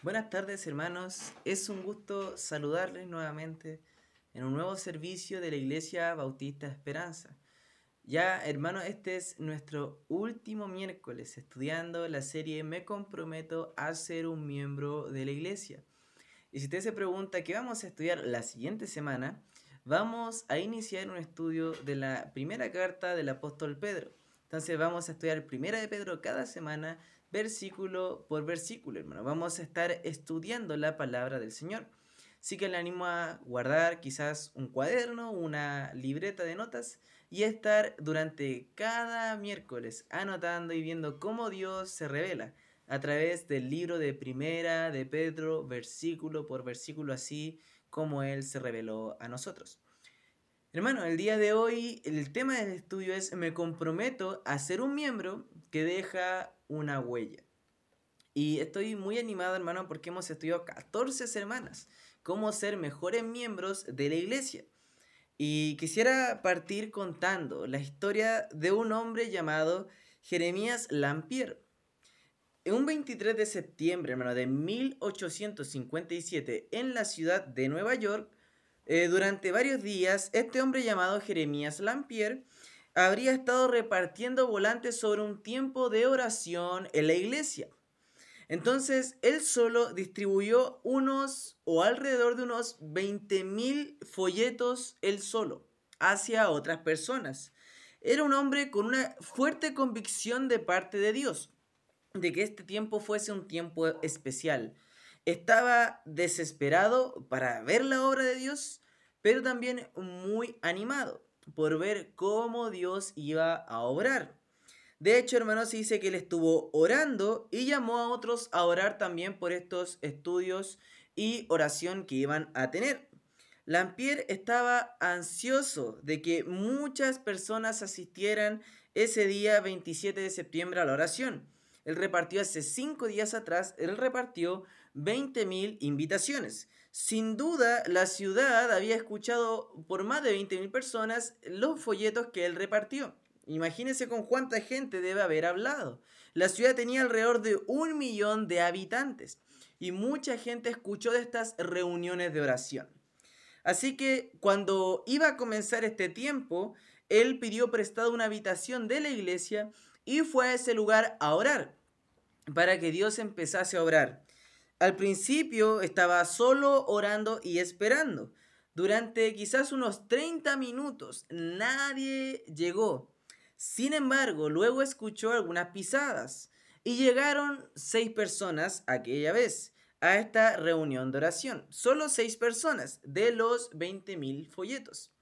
Buenas tardes hermanos, es un gusto saludarles nuevamente en un nuevo servicio de la Iglesia Bautista Esperanza. Ya hermanos, este es nuestro último miércoles estudiando la serie Me comprometo a ser un miembro de la Iglesia. Y si usted se pregunta qué vamos a estudiar la siguiente semana, vamos a iniciar un estudio de la primera carta del apóstol Pedro. Entonces vamos a estudiar Primera de Pedro cada semana, versículo por versículo, hermano. Vamos a estar estudiando la palabra del Señor. Así que le animo a guardar quizás un cuaderno, una libreta de notas y estar durante cada miércoles anotando y viendo cómo Dios se revela a través del libro de Primera de Pedro, versículo por versículo, así como Él se reveló a nosotros. Hermano, el día de hoy el tema del estudio es me comprometo a ser un miembro que deja una huella. Y estoy muy animado, hermano, porque hemos estudiado 14 semanas cómo ser mejores miembros de la iglesia. Y quisiera partir contando la historia de un hombre llamado Jeremías Lampier. En un 23 de septiembre, hermano, de 1857, en la ciudad de Nueva York, eh, durante varios días, este hombre llamado Jeremías Lampier habría estado repartiendo volantes sobre un tiempo de oración en la iglesia. Entonces, él solo distribuyó unos o alrededor de unos 20.000 folletos él solo hacia otras personas. Era un hombre con una fuerte convicción de parte de Dios, de que este tiempo fuese un tiempo especial estaba desesperado para ver la obra de Dios, pero también muy animado por ver cómo Dios iba a obrar. De hecho, hermanos, se dice que él estuvo orando y llamó a otros a orar también por estos estudios y oración que iban a tener. Lampier estaba ansioso de que muchas personas asistieran ese día 27 de septiembre a la oración. Él repartió hace cinco días atrás, él repartió 20.000 invitaciones. Sin duda, la ciudad había escuchado por más de 20.000 personas los folletos que él repartió. Imagínense con cuánta gente debe haber hablado. La ciudad tenía alrededor de un millón de habitantes y mucha gente escuchó de estas reuniones de oración. Así que cuando iba a comenzar este tiempo, él pidió prestado una habitación de la iglesia y fue a ese lugar a orar para que Dios empezase a obrar. Al principio estaba solo orando y esperando. Durante quizás unos 30 minutos nadie llegó. Sin embargo, luego escuchó algunas pisadas y llegaron seis personas aquella vez a esta reunión de oración. Solo seis personas de los 20.000 folletos.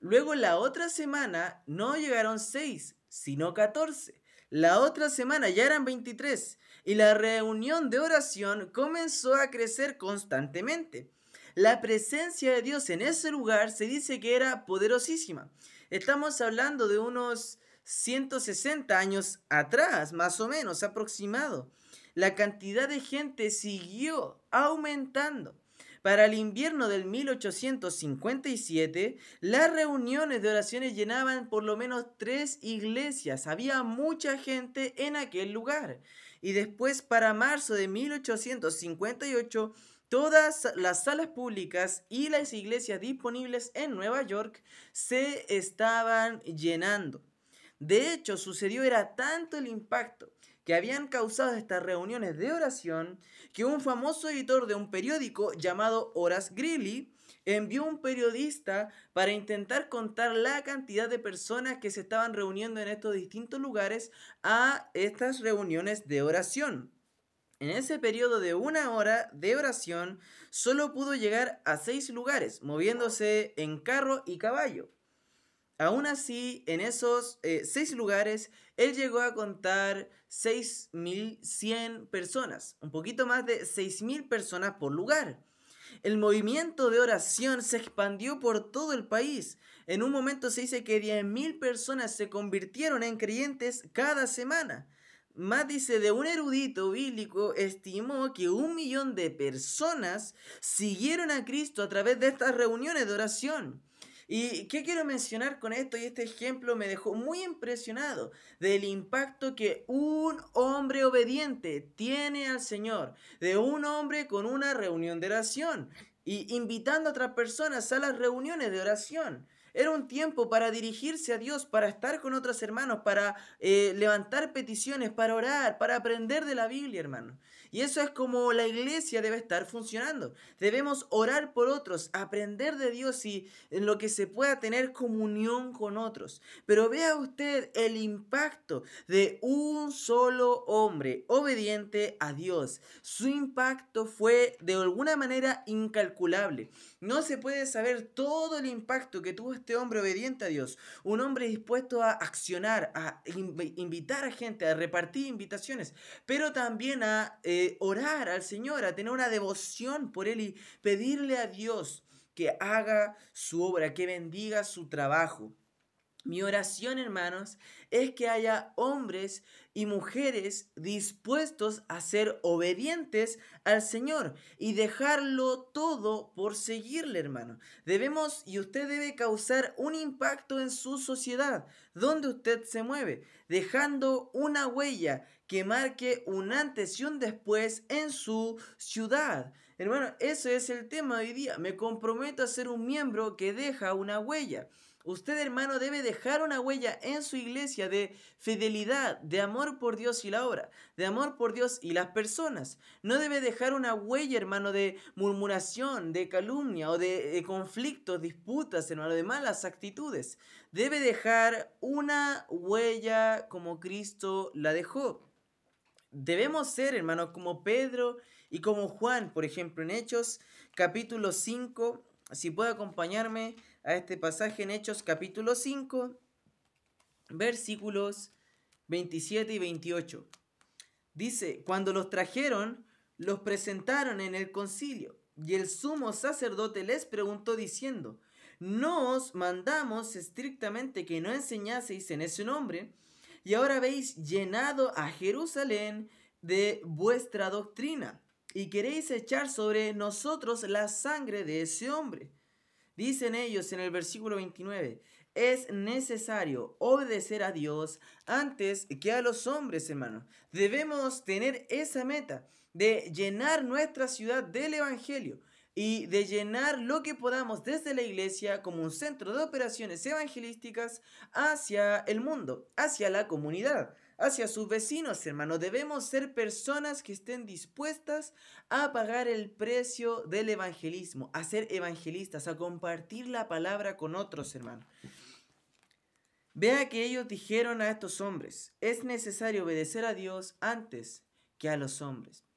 Luego la otra semana no llegaron seis, sino 14. La otra semana ya eran 23 y la reunión de oración comenzó a crecer constantemente. La presencia de Dios en ese lugar se dice que era poderosísima. Estamos hablando de unos 160 años atrás, más o menos aproximado. La cantidad de gente siguió aumentando. Para el invierno del 1857, las reuniones de oraciones llenaban por lo menos tres iglesias. Había mucha gente en aquel lugar. Y después, para marzo de 1858, todas las salas públicas y las iglesias disponibles en Nueva York se estaban llenando. De hecho, sucedió era tanto el impacto que habían causado estas reuniones de oración que un famoso editor de un periódico llamado Horace Greeley envió un periodista para intentar contar la cantidad de personas que se estaban reuniendo en estos distintos lugares a estas reuniones de oración. En ese periodo de una hora de oración, solo pudo llegar a seis lugares, moviéndose en carro y caballo. Aún así, en esos eh, seis lugares, él llegó a contar 6.100 personas, un poquito más de 6.000 personas por lugar. El movimiento de oración se expandió por todo el país. En un momento se dice que 10.000 personas se convirtieron en creyentes cada semana. Más dice, de un erudito bíblico estimó que un millón de personas siguieron a Cristo a través de estas reuniones de oración. ¿Y qué quiero mencionar con esto? Y este ejemplo me dejó muy impresionado del impacto que un hombre obediente tiene al Señor, de un hombre con una reunión de oración y invitando a otras personas a las reuniones de oración. Era un tiempo para dirigirse a Dios, para estar con otros hermanos, para eh, levantar peticiones, para orar, para aprender de la Biblia, hermano. Y eso es como la iglesia debe estar funcionando. Debemos orar por otros, aprender de Dios y en lo que se pueda tener comunión con otros. Pero vea usted el impacto de un solo hombre obediente a Dios. Su impacto fue de alguna manera incalculable. No se puede saber todo el impacto que tuvo este hombre obediente a Dios. Un hombre dispuesto a accionar, a invitar a gente, a repartir invitaciones, pero también a... Eh, orar al Señor, a tener una devoción por Él y pedirle a Dios que haga su obra, que bendiga su trabajo. Mi oración, hermanos, es que haya hombres y mujeres dispuestos a ser obedientes al Señor y dejarlo todo por seguirle, hermano. Debemos y usted debe causar un impacto en su sociedad, donde usted se mueve, dejando una huella que marque un antes y un después en su ciudad. Hermano, ese es el tema de hoy día. Me comprometo a ser un miembro que deja una huella. Usted, hermano, debe dejar una huella en su iglesia de fidelidad, de amor por Dios y la obra, de amor por Dios y las personas. No debe dejar una huella, hermano, de murmuración, de calumnia o de, conflictos, disputas, hermano, de malas actitudes. Debe dejar una huella como Cristo la dejó. Debemos ser, hermanos, como Pedro y como Juan, por ejemplo, en Hechos capítulo 5. Si puede acompañarme a este pasaje en Hechos capítulo 5, versículos 27 y 28. Dice, cuando los trajeron, los presentaron en el concilio, y el sumo sacerdote les preguntó diciendo, ¿no os mandamos estrictamente que no enseñaseis en ese nombre? Y ahora habéis llenado a Jerusalén de vuestra doctrina y queréis echar sobre nosotros la sangre de ese hombre. Dicen ellos en el versículo 29, es necesario obedecer a Dios antes que a los hombres, hermanos. Debemos tener esa meta de llenar nuestra ciudad del Evangelio y de llenar lo que podamos desde la iglesia como un centro de operaciones evangelísticas hacia el mundo, hacia la comunidad, hacia sus vecinos, hermanos. Debemos ser personas que estén dispuestas a pagar el precio del evangelismo, a ser evangelistas, a compartir la palabra con otros, hermanos. Vea que ellos dijeron a estos hombres, es necesario obedecer a Dios antes que a los hombres.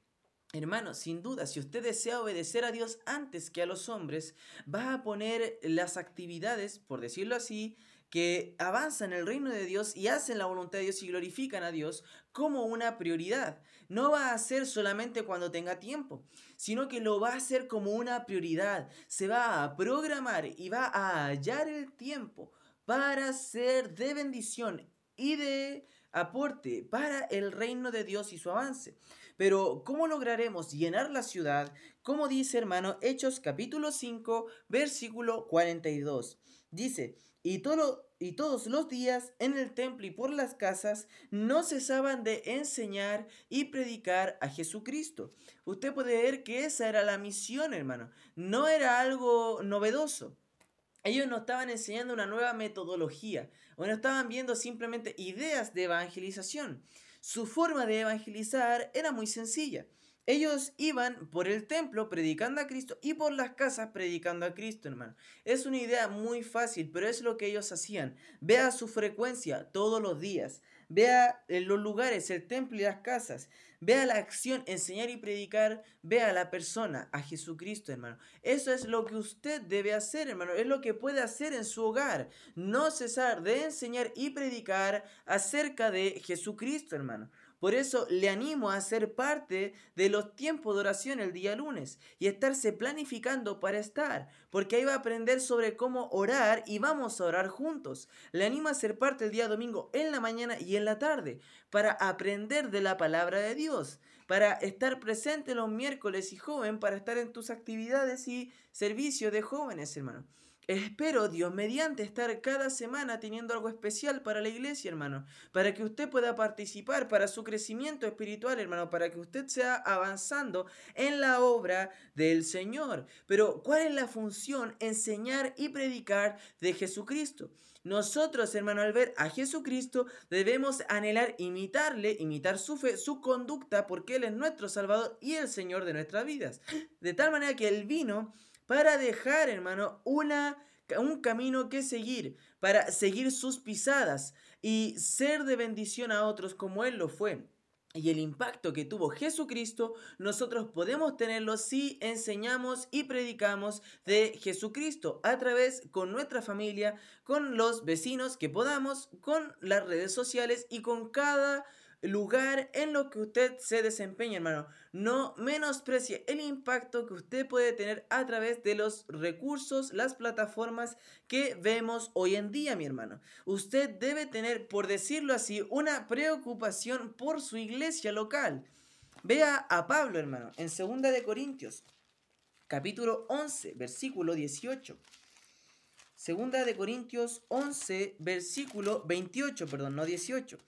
Hermano, sin duda, si usted desea obedecer a Dios antes que a los hombres, va a poner las actividades, por decirlo así, que avanzan el reino de Dios y hacen la voluntad de Dios y glorifican a Dios como una prioridad. No va a ser solamente cuando tenga tiempo, sino que lo va a hacer como una prioridad. Se va a programar y va a hallar el tiempo para ser de bendición y de aporte para el reino de Dios y su avance. Pero ¿cómo lograremos llenar la ciudad? Como dice hermano Hechos capítulo 5 versículo 42. Dice, y, y todos los días en el templo y por las casas no cesaban de enseñar y predicar a Jesucristo. Usted puede ver que esa era la misión, hermano. No era algo novedoso. Ellos no estaban enseñando una nueva metodología o no estaban viendo simplemente ideas de evangelización. Su forma de evangelizar era muy sencilla. Ellos iban por el templo predicando a Cristo y por las casas predicando a Cristo, hermano. Es una idea muy fácil, pero es lo que ellos hacían. Vea su frecuencia todos los días. Vea los lugares, el templo y las casas. Vea la acción, enseñar y predicar. Vea a la persona, a Jesucristo, hermano. Eso es lo que usted debe hacer, hermano. Es lo que puede hacer en su hogar. No cesar de enseñar y predicar acerca de Jesucristo, hermano. Por eso le animo a ser parte de los tiempos de oración el día lunes y estarse planificando para estar, porque ahí va a aprender sobre cómo orar y vamos a orar juntos. Le animo a ser parte el día domingo en la mañana y en la tarde para aprender de la palabra de Dios, para estar presente los miércoles y joven, para estar en tus actividades y servicio de jóvenes, hermano. Espero, Dios, mediante estar cada semana teniendo algo especial para la iglesia, hermano, para que usted pueda participar, para su crecimiento espiritual, hermano, para que usted sea avanzando en la obra del Señor. Pero, ¿cuál es la función? Enseñar y predicar de Jesucristo. Nosotros, hermano, al ver a Jesucristo, debemos anhelar imitarle, imitar su fe, su conducta, porque Él es nuestro Salvador y el Señor de nuestras vidas. De tal manera que Él vino para dejar, hermano, una, un camino que seguir, para seguir sus pisadas y ser de bendición a otros como Él lo fue. Y el impacto que tuvo Jesucristo, nosotros podemos tenerlo si enseñamos y predicamos de Jesucristo a través con nuestra familia, con los vecinos que podamos, con las redes sociales y con cada lugar en lo que usted se desempeña, hermano. No menosprecie el impacto que usted puede tener a través de los recursos, las plataformas que vemos hoy en día, mi hermano. Usted debe tener, por decirlo así, una preocupación por su iglesia local. Vea a Pablo, hermano, en 2 de Corintios, capítulo 11, versículo 18. Segunda de Corintios 11, versículo 28, perdón, no 18.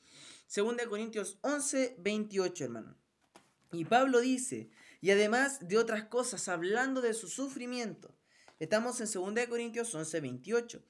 Segunda de Corintios 11, 28, hermano. Y Pablo dice, y además de otras cosas, hablando de su sufrimiento, estamos en 2 Corintios 11, 28,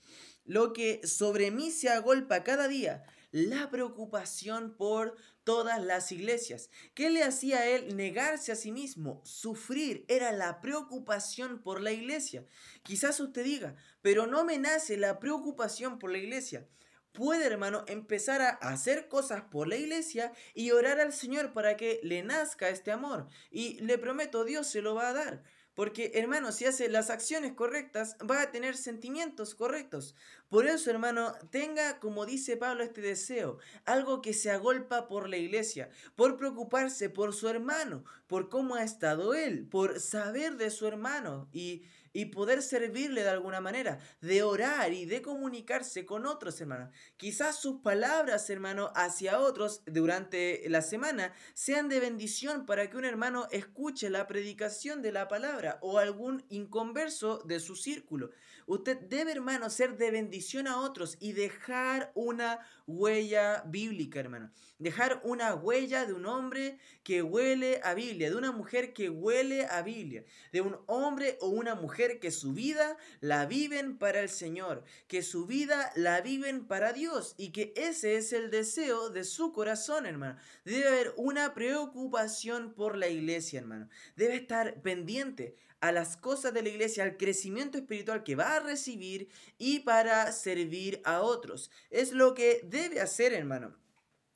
lo que sobre mí se agolpa cada día, la preocupación por todas las iglesias. ¿Qué le hacía a él negarse a sí mismo? Sufrir era la preocupación por la iglesia. Quizás usted diga, pero no me la preocupación por la iglesia puede, hermano, empezar a hacer cosas por la iglesia y orar al Señor para que le nazca este amor. Y le prometo, Dios se lo va a dar. Porque, hermano, si hace las acciones correctas, va a tener sentimientos correctos. Por eso, hermano, tenga, como dice Pablo, este deseo, algo que se agolpa por la iglesia, por preocuparse por su hermano, por cómo ha estado él, por saber de su hermano y y poder servirle de alguna manera, de orar y de comunicarse con otros hermanos. Quizás sus palabras, hermano, hacia otros durante la semana sean de bendición para que un hermano escuche la predicación de la palabra o algún inconverso de su círculo. Usted debe, hermano, ser de bendición a otros y dejar una huella bíblica, hermano. Dejar una huella de un hombre que huele a Biblia, de una mujer que huele a Biblia, de un hombre o una mujer que su vida la viven para el Señor, que su vida la viven para Dios y que ese es el deseo de su corazón, hermano. Debe haber una preocupación por la iglesia, hermano. Debe estar pendiente a las cosas de la iglesia, al crecimiento espiritual que va a recibir y para servir a otros. Es lo que debe hacer, hermano.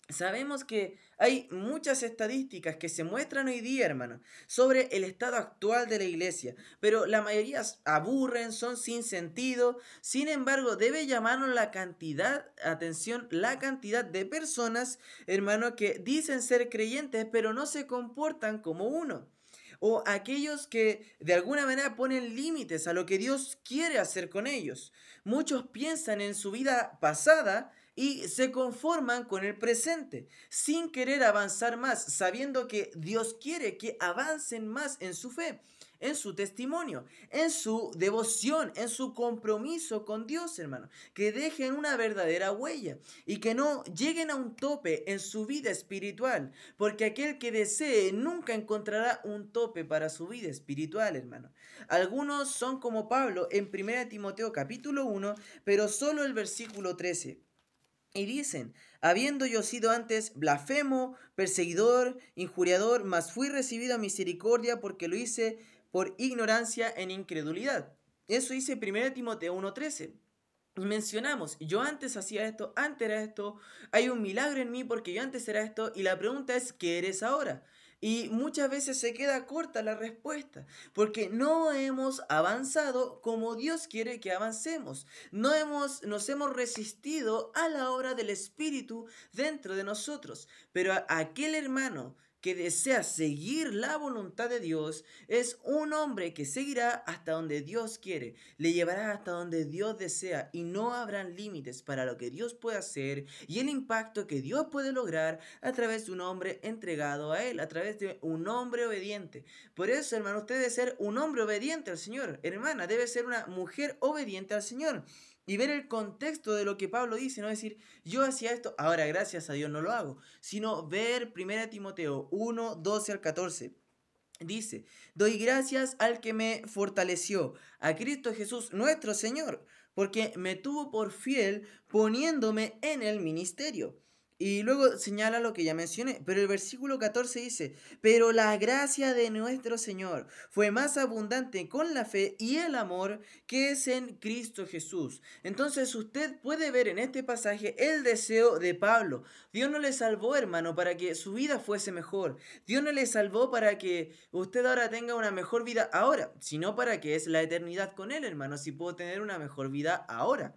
Sabemos que hay muchas estadísticas que se muestran hoy día, hermano, sobre el estado actual de la iglesia, pero la mayoría aburren, son sin sentido. Sin embargo, debe llamarnos la cantidad, atención, la cantidad de personas, hermano, que dicen ser creyentes, pero no se comportan como uno o aquellos que de alguna manera ponen límites a lo que Dios quiere hacer con ellos. Muchos piensan en su vida pasada y se conforman con el presente, sin querer avanzar más, sabiendo que Dios quiere que avancen más en su fe en su testimonio, en su devoción, en su compromiso con Dios, hermano. Que dejen una verdadera huella y que no lleguen a un tope en su vida espiritual, porque aquel que desee nunca encontrará un tope para su vida espiritual, hermano. Algunos son como Pablo en 1 Timoteo capítulo 1, pero solo el versículo 13. Y dicen, habiendo yo sido antes blasfemo, perseguidor, injuriador, mas fui recibido a misericordia porque lo hice por ignorancia en incredulidad. Eso dice 1 Timoteo 1.13. Y mencionamos, yo antes hacía esto, antes era esto, hay un milagro en mí porque yo antes era esto, y la pregunta es, ¿qué eres ahora? Y muchas veces se queda corta la respuesta, porque no hemos avanzado como Dios quiere que avancemos. No hemos, nos hemos resistido a la obra del Espíritu dentro de nosotros. Pero aquel hermano que desea seguir la voluntad de Dios es un hombre que seguirá hasta donde Dios quiere, le llevará hasta donde Dios desea y no habrán límites para lo que Dios puede hacer y el impacto que Dios puede lograr a través de un hombre entregado a Él, a través de un hombre obediente. Por eso, hermano, usted debe ser un hombre obediente al Señor. Hermana, debe ser una mujer obediente al Señor y ver el contexto de lo que Pablo dice, no decir, yo hacía esto, ahora gracias a Dios no lo hago, sino ver 1 Timoteo 1, 12 al 14. Dice, doy gracias al que me fortaleció, a Cristo Jesús nuestro Señor, porque me tuvo por fiel poniéndome en el ministerio y luego señala lo que ya mencioné, pero el versículo 14 dice, pero la gracia de nuestro Señor fue más abundante con la fe y el amor que es en Cristo Jesús. Entonces usted puede ver en este pasaje el deseo de Pablo. Dios no le salvó, hermano, para que su vida fuese mejor. Dios no le salvó para que usted ahora tenga una mejor vida ahora, sino para que es la eternidad con Él, hermano, si puedo tener una mejor vida ahora.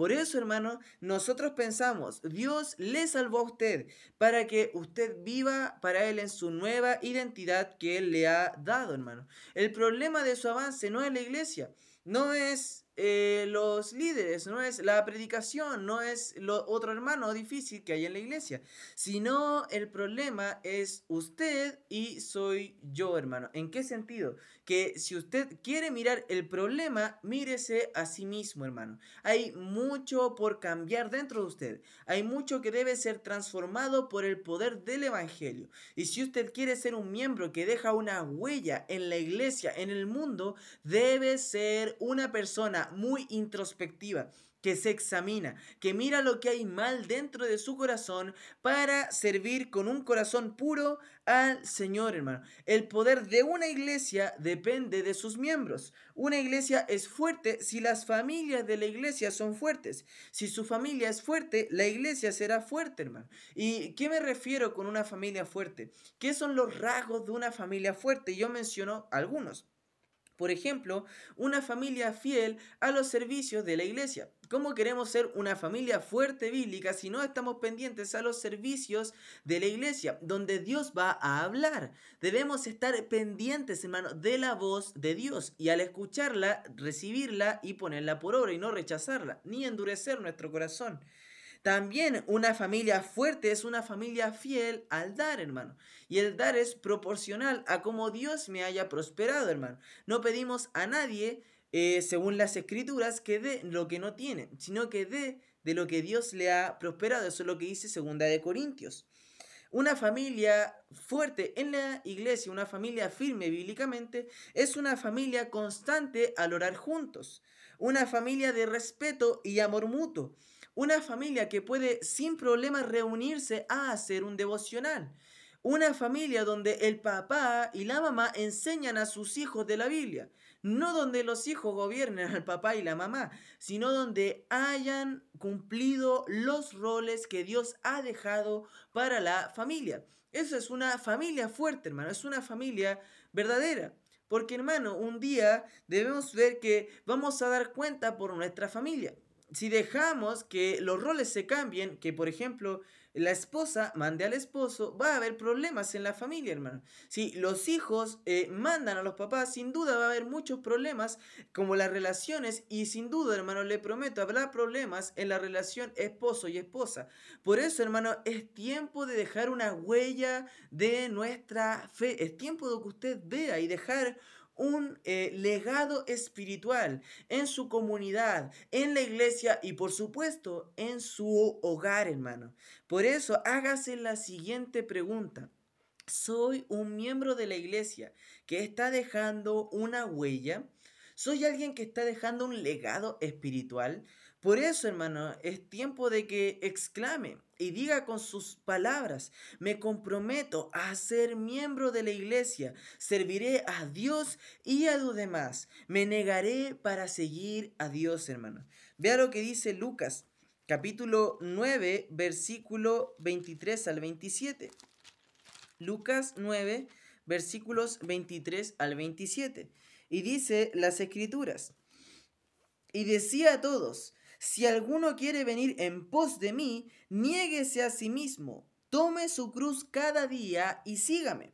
Por eso, hermano, nosotros pensamos, Dios le salvó a usted para que usted viva para Él en su nueva identidad que Él le ha dado, hermano. El problema de su avance no es la iglesia, no es eh, los líderes, no es la predicación, no es lo otro hermano difícil que hay en la iglesia, sino el problema es usted y soy yo, hermano. ¿En qué sentido? Que si usted quiere mirar el problema, mírese a sí mismo, hermano. Hay mucho por cambiar dentro de usted. Hay mucho que debe ser transformado por el poder del Evangelio. Y si usted quiere ser un miembro que deja una huella en la iglesia, en el mundo, debe ser una persona muy introspectiva, que se examina, que mira lo que hay mal dentro de su corazón para servir con un corazón puro al Señor, hermano. El poder de una iglesia depende de sus miembros. Una iglesia es fuerte si las familias de la iglesia son fuertes. Si su familia es fuerte, la iglesia será fuerte, hermano. ¿Y qué me refiero con una familia fuerte? ¿Qué son los rasgos de una familia fuerte? Yo menciono algunos. Por ejemplo, una familia fiel a los servicios de la iglesia. ¿Cómo queremos ser una familia fuerte bíblica si no estamos pendientes a los servicios de la iglesia, donde Dios va a hablar? Debemos estar pendientes, hermano, de la voz de Dios y al escucharla, recibirla y ponerla por obra y no rechazarla, ni endurecer nuestro corazón. También una familia fuerte es una familia fiel al dar, hermano. Y el dar es proporcional a como Dios me haya prosperado, hermano. No pedimos a nadie, eh, según las escrituras, que dé lo que no tiene, sino que dé de lo que Dios le ha prosperado. Eso es lo que dice Segunda de Corintios. Una familia fuerte en la iglesia, una familia firme bíblicamente, es una familia constante al orar juntos, una familia de respeto y amor mutuo, una familia que puede sin problemas reunirse a hacer un devocional. Una familia donde el papá y la mamá enseñan a sus hijos de la Biblia. No donde los hijos gobiernen al papá y la mamá, sino donde hayan cumplido los roles que Dios ha dejado para la familia. Eso es una familia fuerte, hermano. Es una familia verdadera. Porque, hermano, un día debemos ver que vamos a dar cuenta por nuestra familia si dejamos que los roles se cambien, que por ejemplo la esposa mande al esposo, va a haber problemas en la familia, hermano. Si los hijos eh, mandan a los papás, sin duda va a haber muchos problemas como las relaciones y sin duda, hermano, le prometo, habrá problemas en la relación esposo y esposa. Por eso, hermano, es tiempo de dejar una huella de nuestra fe. Es tiempo de que usted vea y dejar un eh, legado espiritual en su comunidad, en la iglesia y por supuesto en su hogar, hermano. Por eso hágase la siguiente pregunta. ¿Soy un miembro de la iglesia que está dejando una huella? ¿Soy alguien que está dejando un legado espiritual? Por eso, hermano, es tiempo de que exclame y diga con sus palabras, me comprometo a ser miembro de la iglesia, serviré a Dios y a los demás, me negaré para seguir a Dios, hermano. Vea lo que dice Lucas, capítulo 9, versículo 23 al 27. Lucas 9, versículos 23 al 27. Y dice las escrituras, y decía a todos, si alguno quiere venir en pos de mí, niéguese a sí mismo, tome su cruz cada día y sígame.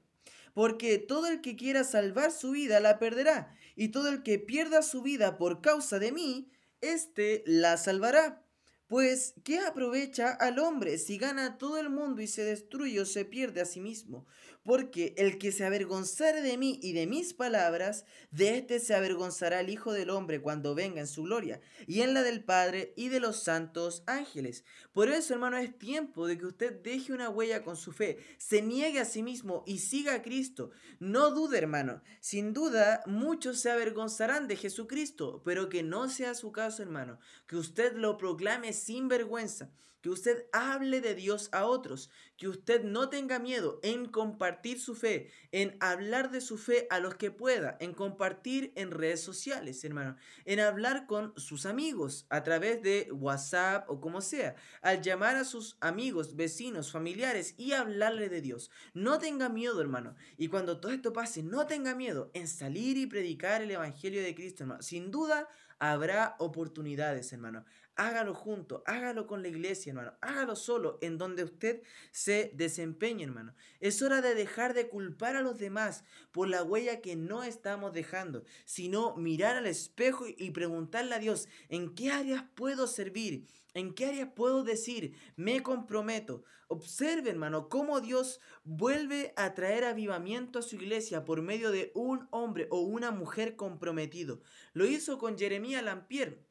Porque todo el que quiera salvar su vida la perderá, y todo el que pierda su vida por causa de mí, éste la salvará. Pues, ¿qué aprovecha al hombre si gana todo el mundo y se destruye o se pierde a sí mismo? Porque el que se avergonzare de mí y de mis palabras, de éste se avergonzará el Hijo del Hombre cuando venga en su gloria, y en la del Padre y de los santos ángeles. Por eso, hermano, es tiempo de que usted deje una huella con su fe, se niegue a sí mismo y siga a Cristo. No dude, hermano. Sin duda, muchos se avergonzarán de Jesucristo, pero que no sea su caso, hermano. Que usted lo proclame sin vergüenza que usted hable de Dios a otros, que usted no tenga miedo en compartir su fe, en hablar de su fe a los que pueda, en compartir en redes sociales, hermano, en hablar con sus amigos a través de WhatsApp o como sea, al llamar a sus amigos, vecinos, familiares y hablarle de Dios. No tenga miedo, hermano. Y cuando todo esto pase, no tenga miedo en salir y predicar el Evangelio de Cristo, hermano. Sin duda, habrá oportunidades, hermano. Hágalo junto, hágalo con la iglesia, hermano. Hágalo solo, en donde usted se desempeñe, hermano. Es hora de dejar de culpar a los demás por la huella que no estamos dejando, sino mirar al espejo y preguntarle a Dios, ¿en qué áreas puedo servir? ¿En qué áreas puedo decir, me comprometo? Observe, hermano, cómo Dios vuelve a traer avivamiento a su iglesia por medio de un hombre o una mujer comprometido. Lo hizo con Jeremías Lampier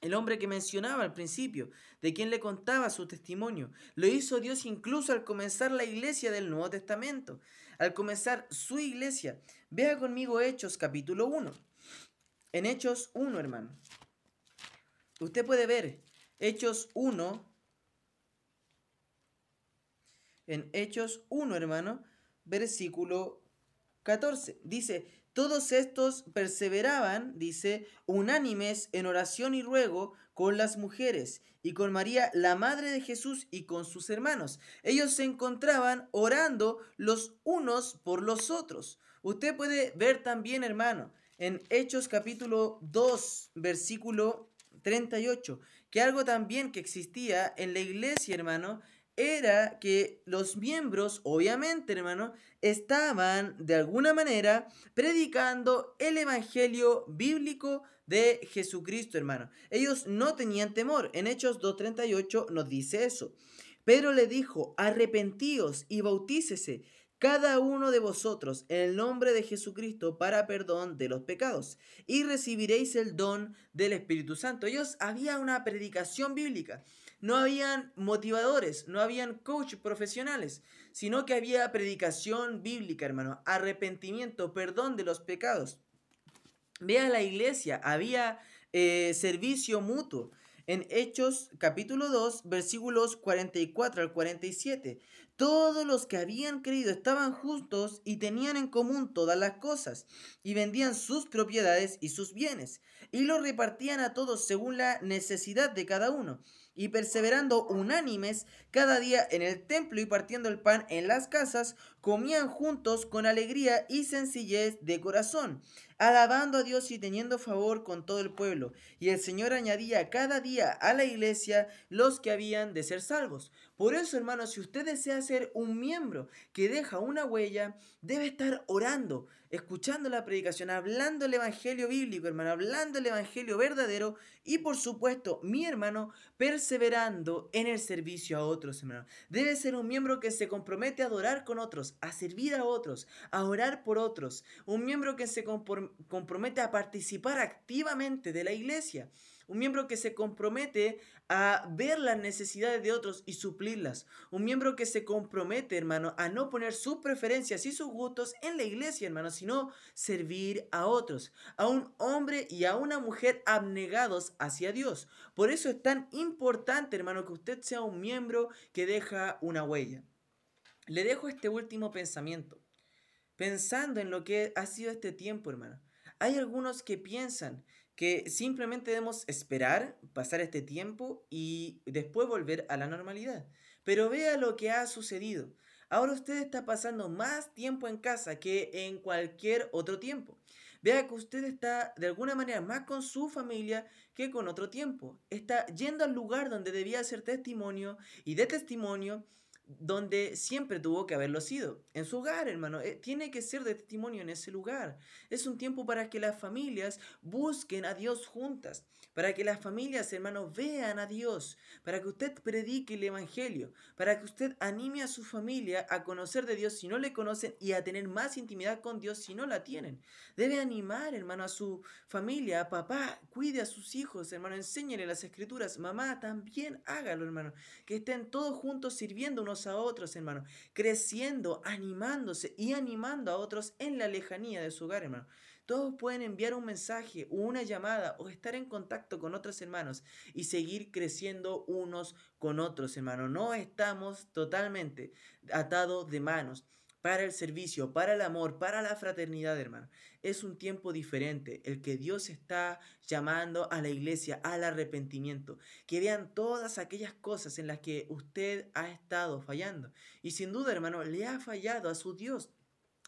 el hombre que mencionaba al principio, de quien le contaba su testimonio, lo hizo Dios incluso al comenzar la iglesia del Nuevo Testamento, al comenzar su iglesia. Vea conmigo Hechos capítulo 1. En Hechos 1, hermano. Usted puede ver Hechos 1. En Hechos 1, hermano, versículo 14. Dice, todos estos perseveraban, dice, unánimes en oración y ruego con las mujeres y con María, la madre de Jesús, y con sus hermanos. Ellos se encontraban orando los unos por los otros. Usted puede ver también, hermano, en Hechos capítulo 2, versículo 38, que algo también que existía en la iglesia, hermano, era que los miembros, obviamente, hermano, estaban de alguna manera predicando el evangelio bíblico de Jesucristo, hermano. Ellos no tenían temor. En Hechos 2.38 nos dice eso. Pero le dijo, arrepentíos y bautícese cada uno de vosotros en el nombre de Jesucristo para perdón de los pecados y recibiréis el don del Espíritu Santo. Ellos había una predicación bíblica no habían motivadores, no habían coach profesionales, sino que había predicación bíblica, hermano, arrepentimiento, perdón de los pecados. Vea la iglesia, había eh, servicio mutuo. En Hechos capítulo 2, versículos 44 al 47. Todos los que habían creído estaban juntos y tenían en común todas las cosas, y vendían sus propiedades y sus bienes, y los repartían a todos según la necesidad de cada uno y perseverando unánimes cada día en el templo y partiendo el pan en las casas, comían juntos con alegría y sencillez de corazón, alabando a Dios y teniendo favor con todo el pueblo. Y el Señor añadía cada día a la iglesia los que habían de ser salvos. Por eso, hermanos, si usted desea ser un miembro que deja una huella, debe estar orando, escuchando la predicación, hablando el evangelio bíblico, hermano, hablando el evangelio verdadero y, por supuesto, mi hermano, perseverando en el servicio a otros, hermano. Debe ser un miembro que se compromete a adorar con otros a servir a otros, a orar por otros. Un miembro que se compromete a participar activamente de la iglesia. Un miembro que se compromete a ver las necesidades de otros y suplirlas. Un miembro que se compromete, hermano, a no poner sus preferencias y sus gustos en la iglesia, hermano, sino servir a otros. A un hombre y a una mujer abnegados hacia Dios. Por eso es tan importante, hermano, que usted sea un miembro que deja una huella. Le dejo este último pensamiento, pensando en lo que ha sido este tiempo, hermano. Hay algunos que piensan que simplemente debemos esperar, pasar este tiempo y después volver a la normalidad. Pero vea lo que ha sucedido. Ahora usted está pasando más tiempo en casa que en cualquier otro tiempo. Vea que usted está de alguna manera más con su familia que con otro tiempo. Está yendo al lugar donde debía hacer testimonio y de testimonio donde siempre tuvo que haberlo sido, en su hogar, hermano. Eh, tiene que ser de testimonio en ese lugar. Es un tiempo para que las familias busquen a Dios juntas, para que las familias, hermanos, vean a Dios, para que usted predique el Evangelio, para que usted anime a su familia a conocer de Dios si no le conocen y a tener más intimidad con Dios si no la tienen. Debe animar, hermano, a su familia, a papá, cuide a sus hijos, hermano, enséñele las escrituras, mamá, también hágalo, hermano, que estén todos juntos sirviendo unos a otros, hermano, creciendo, animándose y animando a otros en la lejanía de su hogar, hermano. Todos pueden enviar un mensaje o una llamada o estar en contacto con otros hermanos y seguir creciendo unos con otros, hermano. No estamos totalmente atados de manos para el servicio, para el amor, para la fraternidad, hermano. Es un tiempo diferente, el que Dios está llamando a la iglesia al arrepentimiento, que vean todas aquellas cosas en las que usted ha estado fallando. Y sin duda, hermano, le ha fallado a su Dios.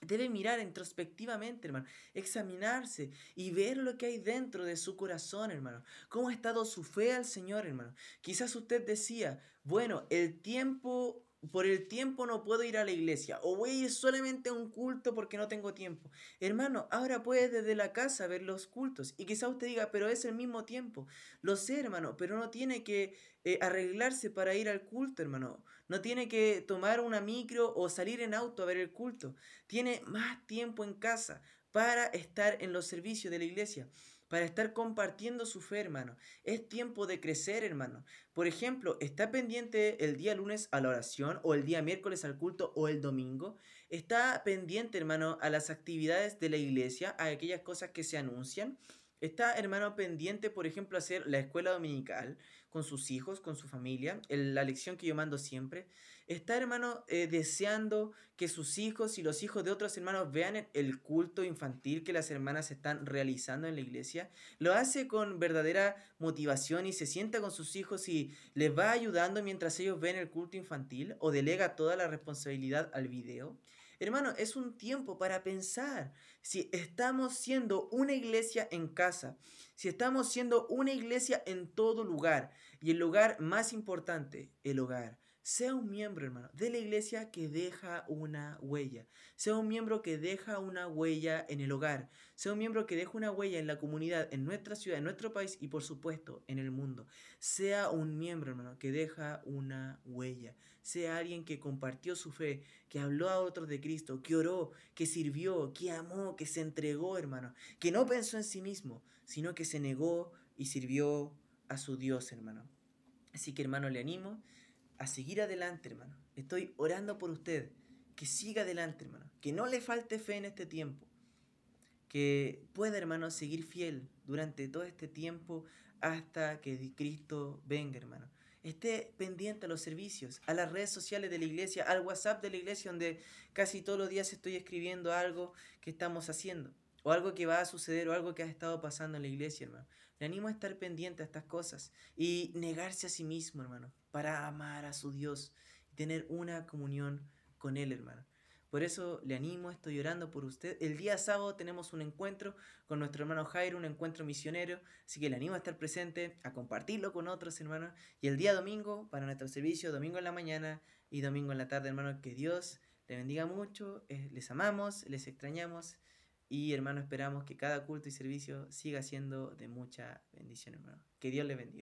Debe mirar introspectivamente, hermano, examinarse y ver lo que hay dentro de su corazón, hermano. Cómo ha estado su fe al Señor, hermano. Quizás usted decía, bueno, el tiempo por el tiempo no puedo ir a la iglesia o voy solamente a un culto porque no tengo tiempo. Hermano, ahora puede desde la casa ver los cultos y quizá usted diga, pero es el mismo tiempo. Lo sé, hermano, pero no tiene que eh, arreglarse para ir al culto, hermano. No tiene que tomar una micro o salir en auto a ver el culto. Tiene más tiempo en casa para estar en los servicios de la iglesia para estar compartiendo su fe, hermano. Es tiempo de crecer, hermano. Por ejemplo, está pendiente el día lunes a la oración o el día miércoles al culto o el domingo. Está pendiente, hermano, a las actividades de la iglesia, a aquellas cosas que se anuncian. Está, hermano, pendiente, por ejemplo, hacer la escuela dominical con sus hijos, con su familia, la lección que yo mando siempre. Está, hermano, eh, deseando que sus hijos y los hijos de otros hermanos vean el culto infantil que las hermanas están realizando en la iglesia. Lo hace con verdadera motivación y se sienta con sus hijos y les va ayudando mientras ellos ven el culto infantil o delega toda la responsabilidad al video. Hermano, es un tiempo para pensar si estamos siendo una iglesia en casa, si estamos siendo una iglesia en todo lugar y el lugar más importante, el hogar. Sea un miembro, hermano, de la iglesia que deja una huella. Sea un miembro que deja una huella en el hogar. Sea un miembro que deja una huella en la comunidad, en nuestra ciudad, en nuestro país y por supuesto en el mundo. Sea un miembro, hermano, que deja una huella. Sea alguien que compartió su fe, que habló a otros de Cristo, que oró, que sirvió, que amó, que se entregó, hermano. Que no pensó en sí mismo, sino que se negó y sirvió a su Dios, hermano. Así que, hermano, le animo a seguir adelante, hermano. Estoy orando por usted. Que siga adelante, hermano. Que no le falte fe en este tiempo. Que pueda, hermano, seguir fiel durante todo este tiempo hasta que Cristo venga, hermano. Esté pendiente a los servicios, a las redes sociales de la iglesia, al WhatsApp de la iglesia, donde casi todos los días estoy escribiendo algo que estamos haciendo, o algo que va a suceder, o algo que ha estado pasando en la iglesia, hermano. Le animo a estar pendiente a estas cosas y negarse a sí mismo, hermano para amar a su Dios y tener una comunión con Él, hermano. Por eso le animo, estoy orando por usted. El día sábado tenemos un encuentro con nuestro hermano Jairo, un encuentro misionero, así que le animo a estar presente, a compartirlo con otros hermanos. Y el día domingo, para nuestro servicio, domingo en la mañana y domingo en la tarde, hermano, que Dios le bendiga mucho, eh, les amamos, les extrañamos y hermano esperamos que cada culto y servicio siga siendo de mucha bendición, hermano. Que Dios le bendiga.